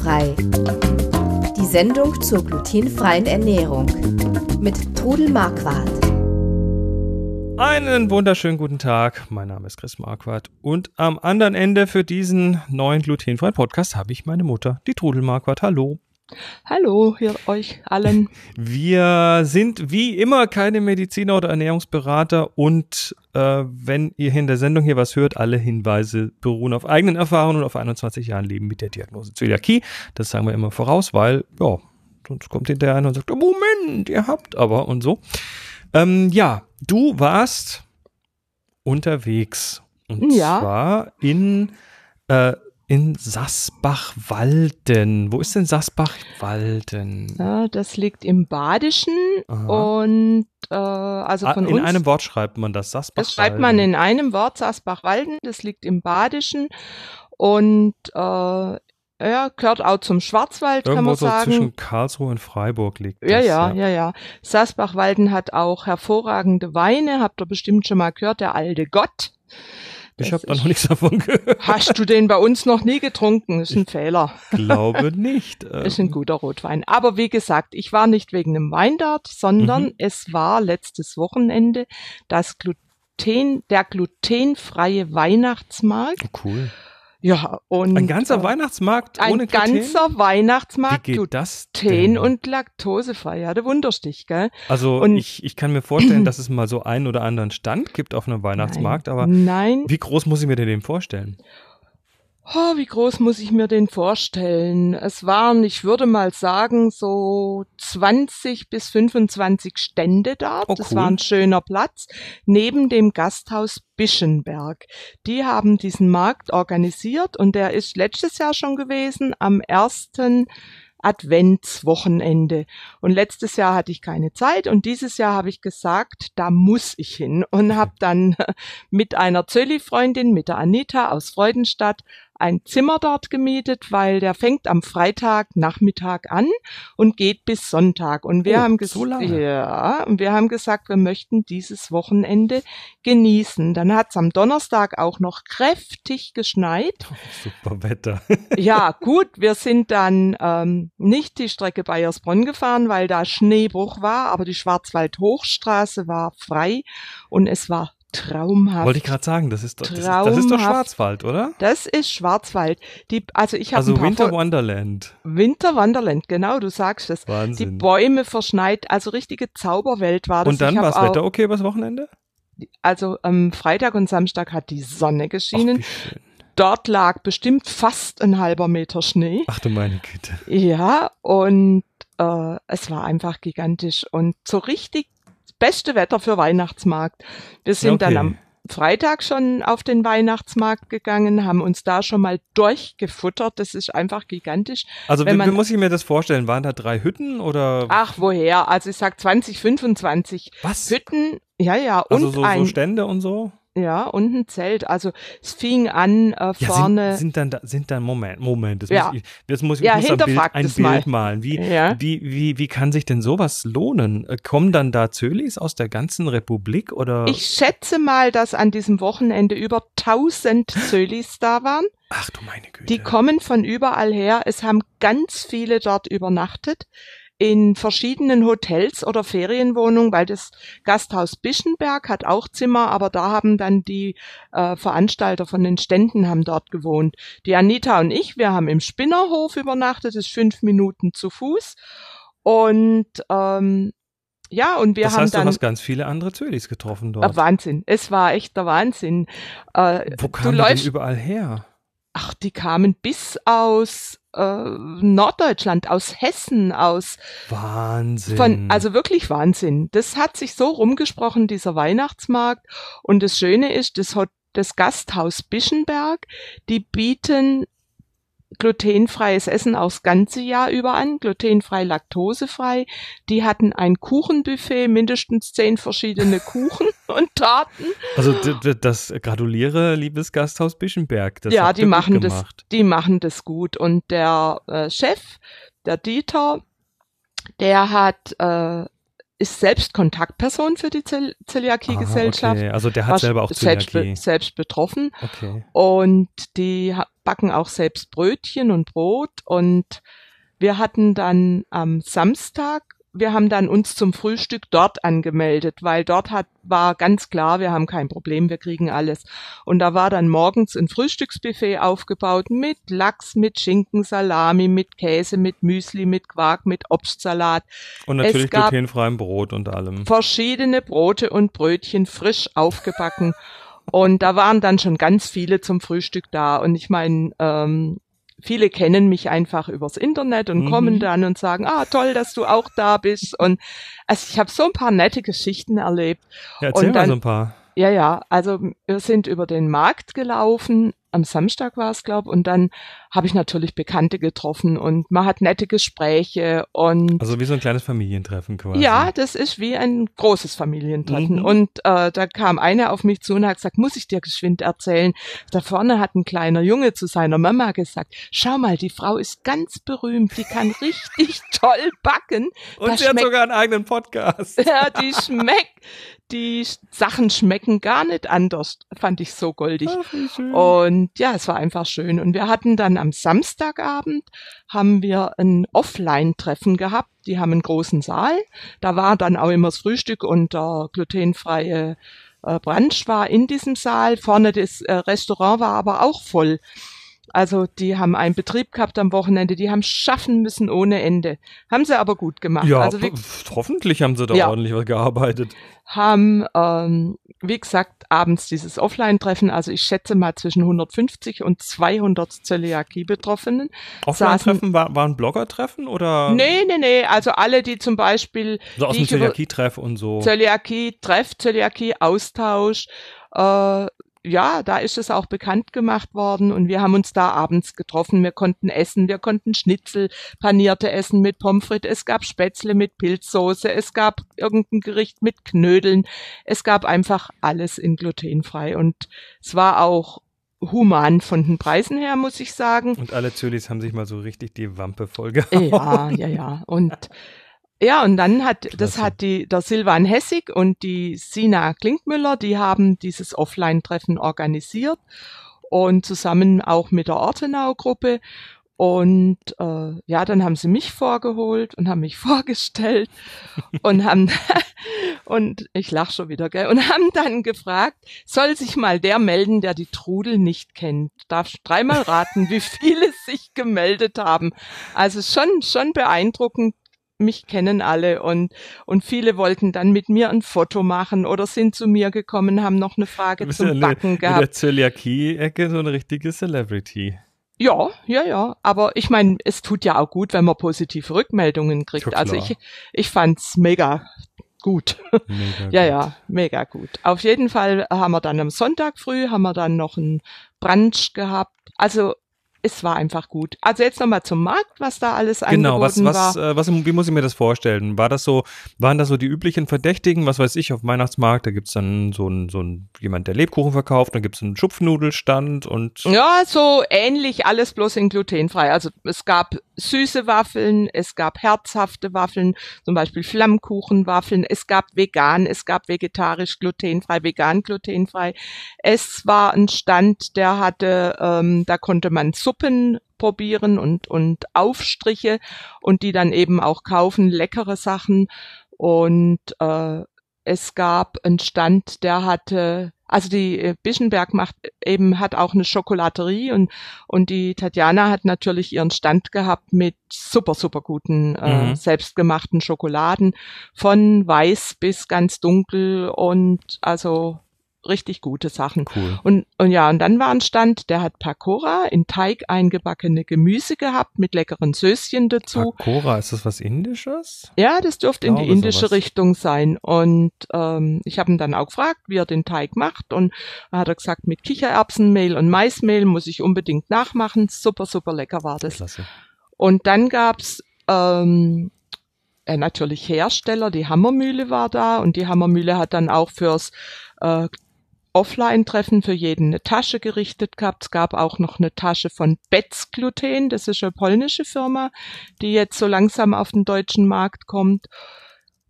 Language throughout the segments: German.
Glutenfrei. Die Sendung zur glutenfreien Ernährung mit Trudel Marquardt. Einen wunderschönen guten Tag. Mein Name ist Chris Marquardt und am anderen Ende für diesen neuen glutenfreien Podcast habe ich meine Mutter, die Trudel Marquardt. Hallo. Hallo, hier euch allen. Wir sind wie immer keine Mediziner oder Ernährungsberater und äh, wenn ihr in der Sendung hier was hört, alle Hinweise beruhen auf eigenen Erfahrungen und auf 21 Jahren Leben mit der Diagnose Zöliakie. Das sagen wir immer voraus, weil, ja, sonst kommt hinterher einer und sagt, Moment, ihr habt aber und so. Ähm, ja, du warst unterwegs und Ja. zwar in äh, in Sasbach-Walden. Wo ist denn Sasbach-Walden? Ja, das liegt im Badischen Aha. und äh, also Ah, von in uns. einem Wort schreibt man das, Sasbach-Walden. das schreibt man in einem Wort, Sasbach-Walden, das liegt im Badischen und äh, ja, gehört auch zum Schwarzwald, kann Irgendwo man so sagen. zwischen Karlsruhe und Freiburg liegt Ja, das. ja, ja, ja. Sasbach-Walden hat auch hervorragende Weine, habt ihr bestimmt schon mal gehört, der alte Gott. Ich habe da noch nichts davon gehört. Hast du den bei uns noch nie getrunken? Das ist ein Fehler. Glaube nicht. Ist ein Ähm, guter Rotwein. Aber wie gesagt, ich war nicht wegen einem Wein dort, sondern Mhm. es war letztes Wochenende das Gluten, der glutenfreie Weihnachtsmarkt. oh, cool. Ja, und Ein ganzer äh, Weihnachtsmarkt ein ohne Gluten? ganzer Wie Weihnachtsmarkt geht das Gluten und laktosefrei. Ja, der Wunderstich, gell? Also und- ich, ich kann mir vorstellen, dass es mal so einen oder anderen Stand gibt auf einem Weihnachtsmarkt, Nein. aber Nein. wie groß muss ich mir denn den vorstellen? Oh, wie groß muss ich mir den vorstellen? Es waren, ich würde mal sagen, so 20 bis 25 Stände dort. Oh, Das cool. war ein schöner Platz neben dem Gasthaus Bischenberg. Die haben diesen Markt organisiert und der ist letztes Jahr schon gewesen am ersten Adventswochenende. Und letztes Jahr hatte ich keine Zeit und dieses Jahr habe ich gesagt, da muss ich hin und habe dann mit einer Zölli-Freundin, mit der Anita aus Freudenstadt, ein Zimmer dort gemietet, weil der fängt am Freitag Nachmittag an und geht bis Sonntag. Und wir Oh, haben so ja, und wir haben gesagt, wir möchten dieses Wochenende genießen. Dann hat es am Donnerstag auch noch kräftig geschneit. Super Wetter. Ja, gut, wir sind dann ähm, nicht die Strecke Bayersbronn gefahren, weil da Schneebruch war, aber die Schwarzwald-Hochstraße war frei und es war traumhaft. Wollte ich gerade sagen, das ist, doch- das, ist, das ist doch. Schwarzwald, oder? das ist Schwarzwald. Die, also ich habe Also Winter Fo- Wonderland. Winter Wonderland, genau, du sagst es. Die Wahnsinn. Bäume verschneit, also richtige Zauberwelt war das. Und dann war das Wetter okay übers Wochenende? Also am Freitag und Samstag hat die Sonne Ach, geschienen. schön. Dort lag bestimmt fast ein halber Meter Schnee. Ach du meine Güte. Ja, und äh, es war einfach gigantisch und so richtig beste Wetter für Weihnachtsmarkt. Wir sind okay. dann am Freitag schon auf den Weihnachtsmarkt gegangen, haben uns da schon mal durchgefuttert. Das ist einfach gigantisch. Also Wenn wie, wie man- muss ich mir das vorstellen? Waren da drei Hütten oder Ach, woher? Also ich sag 20, 25 was? Hütten. Ja, ja, und Also so, so ein, Stände und so? Ja, und ein Zelt. Also es fing an äh, Ja, vorne. sind, sind dann da, sind dann Moment, Moment, das Ja. muss ich, das muss ich Ja, muss ein Bild, ein Bild mal. malen. Wie, Ja. wie, wie, wie kann sich denn sowas lohnen? Äh, Kommen dann da Zölis aus der ganzen Republik oder? ich schätze mal, dass an diesem Wochenende über 1000 Zölis da waren. Ach du meine Güte. Die kommen von überall her. Es haben ganz viele dort übernachtet in verschiedenen Hotels oder Ferienwohnungen, weil das Gasthaus Bischenberg hat auch Zimmer, aber da haben dann die äh, Veranstalter von den Ständen haben dort gewohnt. Die Anita und ich, wir haben im Spinnerhof übernachtet, das ist fünf Minuten zu Fuß. Und ähm, ja, und wir das haben heißt, du dann hast ganz viele andere Zölis getroffen dort. Wahnsinn. Es war echt der Wahnsinn. Äh, Wo du kamen die denn läufst überall her? Ach, die kamen bis aus äh, Norddeutschland, aus Hessen, aus Wahnsinn. von, also wirklich Wahnsinn. Das hat sich so rumgesprochen, dieser Weihnachtsmarkt. Und das Schöne ist, das, Hot- das Gasthaus Bischenberg, die bieten glutenfreies Essen aufs ganze Jahr über an, glutenfrei, laktosefrei. Die hatten ein Kuchenbuffet, mindestens zehn verschiedene Kuchen und Taten. Also das gratuliere, liebes Gasthaus Bischenberg. Das ja, die machen das, die machen das gut. Und der äh, Chef, der Dieter, der hat äh, ist selbst Kontaktperson für die Zell Zöliakie-Gesellschaft. Okay. Also der hat selber auch selbst, be selbst betroffen. Okay. Und die backen auch selbst Brötchen und Brot. Und wir hatten dann am Samstag, wir haben dann uns zum Frühstück dort angemeldet, weil dort hat, war ganz klar, wir haben kein Problem, wir kriegen alles. Und da war dann morgens ein Frühstücksbuffet aufgebaut mit Lachs, mit Schinken, Salami, mit Käse, mit Müsli, mit Quark, mit Obstsalat. Und natürlich Es gab- glutenfreiem Brot und allem. verschiedene Brote und Brötchen frisch aufgebacken. Und da waren dann schon ganz viele zum Frühstück da. Und ich meine, ähm, viele kennen mich einfach übers Internet und Mhm. kommen dann und sagen, ah, toll, dass du auch da bist. Und also ich habe so ein paar nette Geschichten erlebt. Ja, erzähl und mal dann- so ein paar. Ja, ja, also wir sind über den Markt gelaufen, am Samstag war es, glaube und dann habe ich natürlich Bekannte getroffen und man hat nette Gespräche und Also wie so ein kleines Familientreffen quasi. ja, das ist wie ein großes Familientreffen. Mhm. Und äh, da kam einer auf mich zu und hat gesagt, muss ich dir geschwind erzählen. Da vorne hat ein kleiner Junge zu seiner Mama gesagt, schau mal, die Frau ist ganz berühmt, die kann richtig toll backen. Und Das sie hat schmeckt- sogar einen eigenen Podcast. Ja, die schmeckt, die Sachen schmecken gar nicht anders. Fand ich so goldig. Ach, wie schön. Und ja, es war einfach schön. Und wir hatten dann am Samstagabend haben wir ein Offline-Treffen gehabt. Die haben einen großen Saal. Da war dann auch immer das Frühstück und der glutenfreie äh, Brunch war in diesem Saal. Vorne das äh, Restaurant war aber auch voll. Also die haben einen Betrieb gehabt am Wochenende, die haben schaffen müssen ohne Ende. Haben sie aber gut gemacht. ja, also pf, hoffentlich haben sie da Ja. ordentlich was gearbeitet. haben, ähm, wie gesagt, abends dieses Offline-Treffen, also ich schätze mal zwischen 150 und 200 Zöliakie-Betroffenen. Offline-Treffen war, waren Blogger-Treffen oder Nee, nee, nee, also alle, die zum Beispiel so aus dem Zöliakie-Treff und so? Zöliakie, Treff, Zöliakie, Austausch, äh, ja, da ist es auch bekannt gemacht worden und wir haben uns da abends getroffen. Wir konnten essen, wir konnten Schnitzel, panierte essen mit Pommes frites, es gab Spätzle mit Pilzsoße, es gab irgendein Gericht mit Knödeln. Es gab einfach alles in glutenfrei und es war auch human von den Preisen her, muss ich sagen. Und alle Zölis haben sich mal so richtig die Wampe voll gehauen. Ja, ja, ja. Und ja, und dann hat, das Klasse. hat die, der Silvan Hessig und die Sina Klinkmüller, die haben dieses Offline-Treffen organisiert und zusammen auch mit der Ortenau-Gruppe. Und äh, ja, dann haben sie mich vorgeholt und haben mich vorgestellt und haben und ich lach schon wieder, gell, und haben dann gefragt, soll sich mal der melden, der die Trudel nicht kennt. Darf dreimal raten, wie viele sich gemeldet haben. Also schon schon beeindruckend. Mich kennen alle und und viele wollten dann mit mir ein Foto machen oder sind zu mir gekommen, haben noch eine Frage zum ja in Backen in gehabt. der Zöliakie-Ecke so eine richtige Celebrity. Ja, ja, ja. Aber ich meine, es tut ja auch gut, wenn man positive Rückmeldungen kriegt. Ja, also ich, ich fand's mega gut. Mega Ja, gut. ja, mega gut. Auf jeden Fall haben wir dann am Sonntag früh, haben wir dann noch einen Brunch gehabt. Also es war einfach gut. Also jetzt nochmal zum Markt, was da alles Genau, was, angeboten was, war. äh, was, wie muss ich mir das vorstellen? War das so, waren das so die üblichen Verdächtigen, was weiß ich, auf Weihnachtsmarkt, da gibt's dann so ein, so ein, jemand, der Lebkuchen verkauft, dann gibt's einen Schupfnudelstand und Ja, so ähnlich, alles bloß in glutenfrei. Also es gab süße Waffeln, es gab herzhafte Waffeln, zum Beispiel Flammkuchenwaffeln, es gab vegan, es gab vegetarisch glutenfrei, vegan glutenfrei. Es war ein Stand, der hatte, ähm, da konnte man Suppen probieren und, und Aufstriche und die dann eben auch kaufen, leckere Sachen. Und äh, es gab einen Stand, der hatte, also die äh, Bischenberg macht eben, hat auch eine Schokolaterie und, und die Tatjana hat natürlich ihren Stand gehabt mit super, super guten, äh, Mhm. selbstgemachten Schokoladen von weiß bis ganz dunkel und also richtig gute Sachen. cool. Und, und ja, und dann war ein Stand, der hat Pakora in Teig eingebackene Gemüse gehabt mit leckeren Söschen dazu. Pakora, ist das was Indisches? Ja, das dürfte in die indische sowas. Richtung sein. Und ähm, ich habe ihn dann auch gefragt, wie er den Teig macht. Und da hat er gesagt, mit Kichererbsenmehl und Maismehl muss ich unbedingt nachmachen. Super, super lecker war das. Klasse. Und dann gab's ähm, äh, natürlich Hersteller, die Hammermühle war da und die Hammermühle hat dann auch fürs äh, Offline-Treffen für jeden eine Tasche gerichtet gehabt. Es gab auch noch eine Tasche von Betz Gluten, das ist eine polnische Firma, die jetzt so langsam auf den deutschen Markt kommt.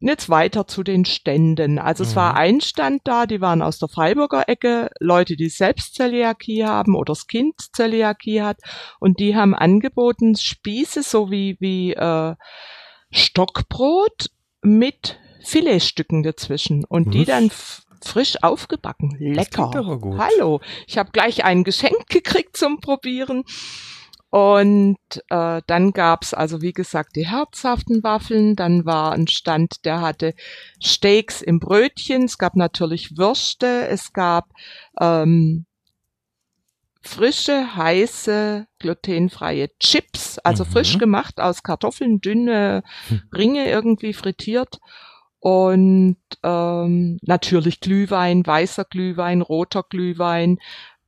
Jetzt weiter zu den Ständen. Also es war Mhm. ein Stand da, die waren aus der Freiburger Ecke, Leute, die selbst Zöliakie haben oder das Kind Zöliakie hat. Und die haben angeboten Spieße so wie, wie äh, Stockbrot mit Filetstücken dazwischen. Und die Was? dann frisch aufgebacken. Lecker. Hallo. Ich habe gleich ein Geschenk gekriegt zum Probieren. Und äh, dann gab's also wie gesagt die herzhaften Waffeln. Dann war ein Stand, der hatte Steaks im Brötchen. Es gab natürlich Würste. Es gab ähm, frische, heiße, glutenfreie Chips, also Mhm. frisch gemacht aus Kartoffeln, dünne Hm. Ringe irgendwie frittiert. Und ähm, natürlich Glühwein, weißer Glühwein, roter Glühwein,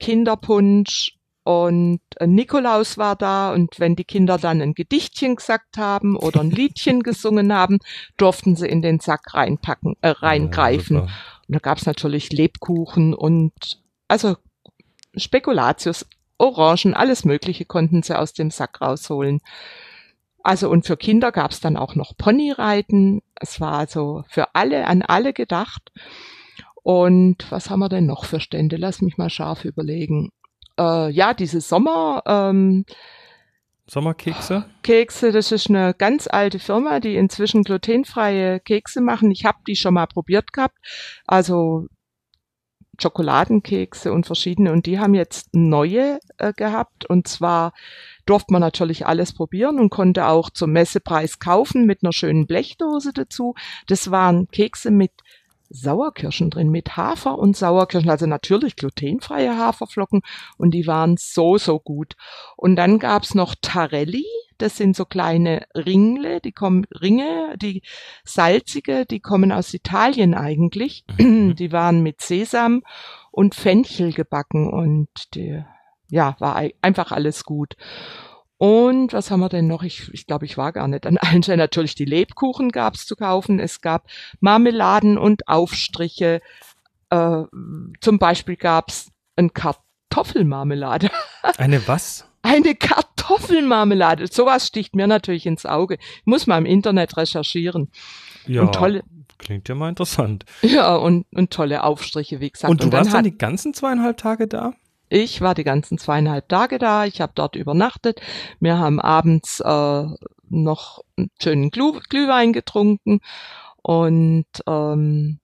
Kinderpunsch und äh, Nikolaus war da und wenn die Kinder dann ein Gedichtchen gesagt haben oder ein Liedchen gesungen haben, durften sie in den Sack reinpacken, äh, reingreifen. Ja, Und da gab's natürlich Lebkuchen und also Spekulatius, Orangen, alles Mögliche konnten sie aus dem Sack rausholen. Also und für Kinder gab's dann auch noch Ponyreiten. Es war also für alle, an alle gedacht. Und was haben wir denn noch für Stände? Lass mich mal scharf überlegen. Äh, ja, diese Sommer, ähm, Sommerkekse? Kekse, das ist eine ganz alte Firma, die inzwischen glutenfreie Kekse machen. Ich habe die schon mal probiert gehabt. Also Schokoladenkekse und verschiedene. Und die haben jetzt neue äh, gehabt. Und zwar durfte man natürlich alles probieren und konnte auch zum Messepreis kaufen mit einer schönen Blechdose dazu. Das waren Kekse mit Sauerkirschen drin, mit Hafer und Sauerkirschen, also natürlich glutenfreie Haferflocken und die waren so, so gut. Und dann gab's noch Tarelli, das sind so kleine Ringle, die kommen, Ringe, die salzige, die kommen aus Italien eigentlich. Mhm. Die waren mit Sesam und Fenchel gebacken und die, ja, war ei- einfach alles gut. Und was haben wir denn noch? Ich, ich glaube, ich war gar nicht an allen Stellen. Natürlich die Lebkuchen gab's zu kaufen. Es gab Marmeladen und Aufstriche. Äh, zum Beispiel gab's ein Kartoffelmarmelade. Eine was? Eine Kartoffelmarmelade. Sowas sticht mir natürlich ins Auge. Ich muss mal im Internet recherchieren. Ja, Und tolle, klingt ja mal interessant. ja, und, und tolle Aufstriche, wie gesagt. Und du dann warst dann hat- die ganzen zweieinhalb Tage da? Ich war die ganzen zweieinhalb Tage da. Ich habe dort übernachtet. Wir haben abends äh, noch einen schönen Glüh Glühwein getrunken und ähm,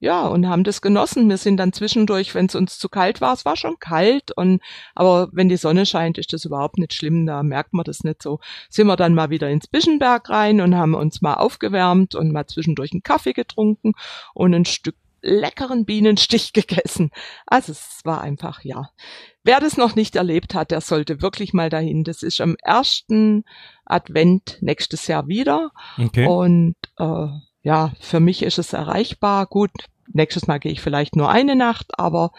ja und haben das genossen. Wir sind dann zwischendurch, wenn es uns zu kalt war, es war schon kalt und aber wenn die Sonne scheint, ist das überhaupt nicht schlimm. Da merkt man das nicht so. Sind wir dann mal wieder ins Bischenberg rein und haben uns mal aufgewärmt und mal zwischendurch einen Kaffee getrunken und ein Stück leckeren Bienenstich gegessen. Also es war einfach, ja. Wer das noch nicht erlebt hat, der sollte wirklich mal dahin. Das ist am ersten Advent nächstes Jahr wieder. Okay. Und äh, ja, für mich ist es erreichbar. Gut, nächstes Mal gehe ich vielleicht nur eine Nacht, aber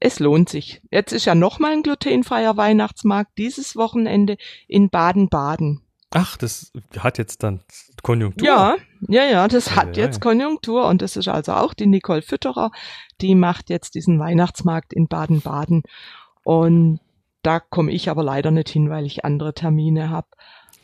es lohnt sich. Jetzt ist ja nochmal ein glutenfreier Weihnachtsmarkt dieses Wochenende in Baden-Baden. Ach, das hat jetzt dann Konjunktur. Ja, ja, ja, das hat ei, jetzt ei. Konjunktur und das ist also auch die Nicole Fütterer, die macht jetzt diesen Weihnachtsmarkt in Baden-Baden und da komme ich aber leider nicht hin, weil ich andere Termine habe.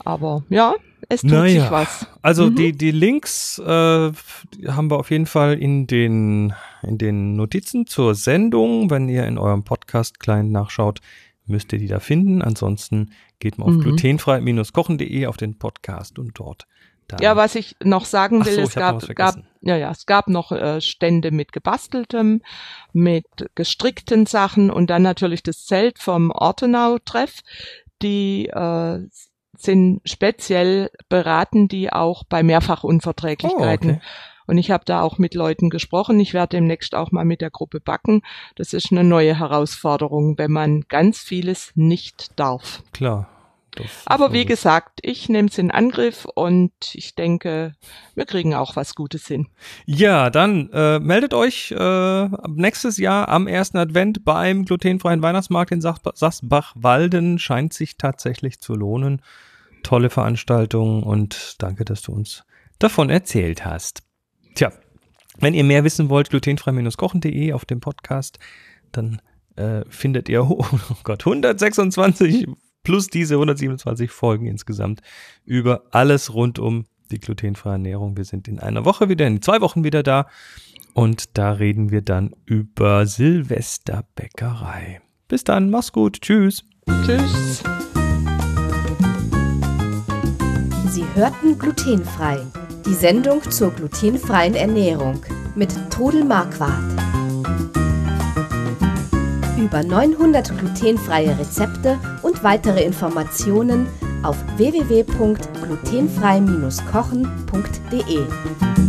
Aber ja, es tut Naja, sich was. Also Mhm. die, die Links äh, die haben wir auf jeden Fall in den, in den Notizen zur Sendung. Wenn ihr in eurem Podcast-Client nachschaut, müsst ihr die da finden. Ansonsten geht mal auf Mhm. glutenfrei-kochen.de auf den Podcast und dort dann. Ja, was ich noch sagen will, so, es gab, gab, ja, ja, es gab noch äh, Stände mit gebasteltem, mit gestrickten Sachen und dann natürlich das Zelt vom Ortenau-Treff. Die äh, sind speziell beraten, die auch bei Mehrfachunverträglichkeiten. Oh, okay. Und ich habe da auch mit Leuten gesprochen. Ich werde demnächst auch mal mit der Gruppe backen. Das ist eine neue Herausforderung, wenn man ganz vieles nicht darf. Klar. Aber wie gesagt, ich nehme es in Angriff und ich denke, wir kriegen auch was Gutes hin. Ja, dann äh, meldet euch äh, nächstes Jahr am ersten Advent beim glutenfreien Weihnachtsmarkt in Sach Sachbach-Walden. Scheint sich tatsächlich zu lohnen. Tolle Veranstaltung und danke, dass du uns davon erzählt hast. Tja, wenn ihr mehr wissen wollt, glutenfrei-kochen.de auf dem Podcast, dann äh, findet ihr, oh Gott, 126 plus diese 127 Folgen insgesamt über alles rund um die glutenfreie Ernährung. Wir sind in einer Woche wieder, in zwei Wochen wieder da. Und da reden wir dann über Silvesterbäckerei. Bis dann, mach's gut. Tschüss. Tschüss. Sie hörten glutenfrei. Die Sendung zur glutenfreien Ernährung mit Todel Marquardt. Über 900 glutenfreie Rezepte weitere Informationen auf www.glutenfrei-kochen.de.